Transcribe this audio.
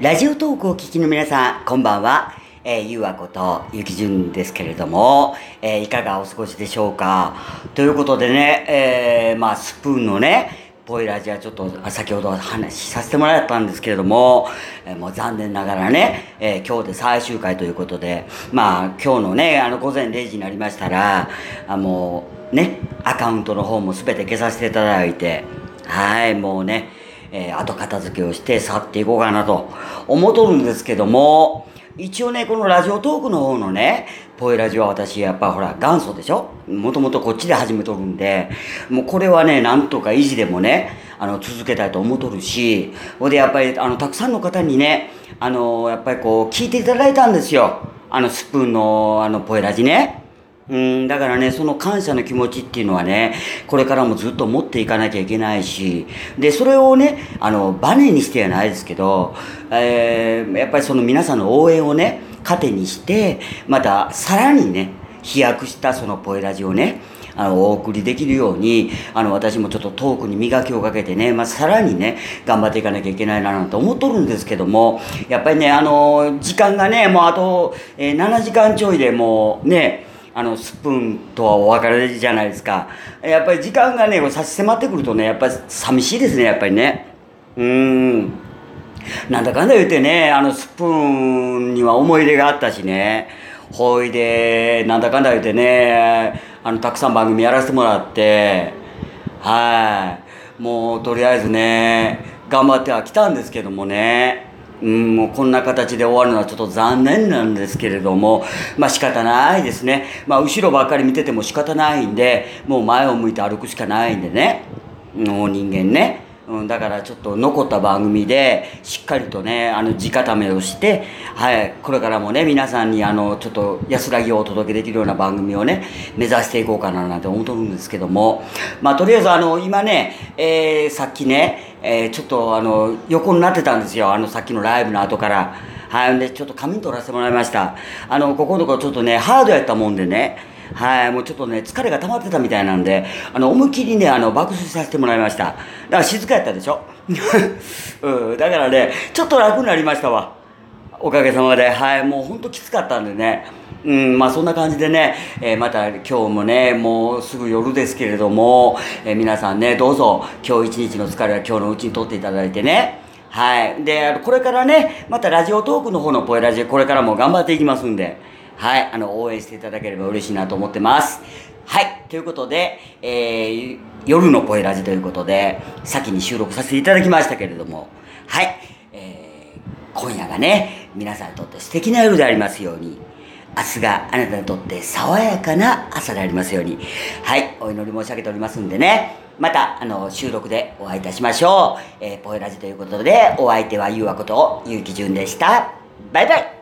ラジオトークを聞きの皆さん、こんばんは。えー、ゆうあことゆきじゅんですけれども、えー、いかがお過ごしでしょうか？ということでね、えー、まあ、スプーンのね、ポイラジはちょっと先ほど話させてもらったんですけれども、えー、もう残念ながらね、えー、今日で最終回ということで、まあ今日のね、あの午前0時になりましたら、あもうね、アカウントの方も全て消させていただいて、はい、もうね、えー、後片付けをして去っていこうかなと思っとるんですけども、一応ね、このラジオトークの方のね、ポエラジは私やっぱほら元祖でしょ？もともとこっちで始めとるんで、もうこれはね、なんとか維持でもね、あの、続けたいと思っとるし、ほんでやっぱり、あの、たくさんの方にね、あの、やっぱりこう、聞いていただいたんですよ。あの、スプーンの、あの、ポエラジね。うん、だからね、その感謝の気持ちっていうのはね、これからもずっと持っていかなきゃいけないし、で、それをね、あの、バネにしてはないですけど、えー、やっぱりその皆さんの応援をね、糧にして、また、さらにね、飛躍したそのポエラジをね、あの、お送りできるように、あの、私もちょっとトークに磨きをかけてね、まあ、さらにね、頑張っていかなきゃいけないななんて思っとるんですけども、やっぱりね、あの、時間がね、もうあと、えー、7時間ちょいでもうね、あのスプーンとはお別れじゃないですか。やっぱり時間がね差し迫ってくるとねやっぱり寂しいですねやっぱりね。うん。なんだかんだ言ってねあのスプーンには思い入れがあったしね。ほいでなんだかんだ言ってねあのたくさん番組やらせてもらって。はい。もうとりあえずね頑張ってはきたんですけどもね。うん、もうこんな形で終わるのはちょっと残念なんですけれども、まあ仕方ないですね。まあ後ろばっかり見てても仕方ないんで、もう前を向いて歩くしかないんでね。もう人間ね。うん、だからちょっと残った番組でしっかりとねあの地固めをして、はい、これからもね皆さんにあのちょっと安らぎをお届けできるような番組をね目指していこうかななんて思ってるんですけども。まあとりあえずあの今ね、えー、さっきね、えー、ちょっとあの横になってたんですよ。あのさっきのライブの後から。はい、でちょっと仮眠取らせてもらいました。あのここのところちょっとねハードやったもんでね。はい、もうちょっとね、疲れが溜まってたみたいなんで、あの、思いっきりね、あの、爆睡させてもらいました。だから静かやったでしょ？うん、だからね、ちょっと楽になりましたわ。おかげさまで。はい、もうほんときつかったんでね。うん、まあそんな感じでね、えー、また今日もね、もうすぐ夜ですけれども、えー、皆さんね、どうぞ今日一日の疲れは今日のうちにとっていただいてね、はい。で、これからね、またラジオトークの方のポエラジオこれからも頑張っていきますんで、はい、あの、応援していただければ嬉しいなと思ってます。はい、ということで、えー、夜のポエラジということで、先に収録させていただきましたけれども、はい、えー、今夜がね、皆さんにとって素敵な夜でありますように、明日があなたにとって爽やかな朝でありますように、はい、お祈り申し上げておりますんでね、また、あの、収録でお会いいたしましょう。えー、ポエラジということで、お相手はゆうわこと、ゆうきじゅんでした。バイバイ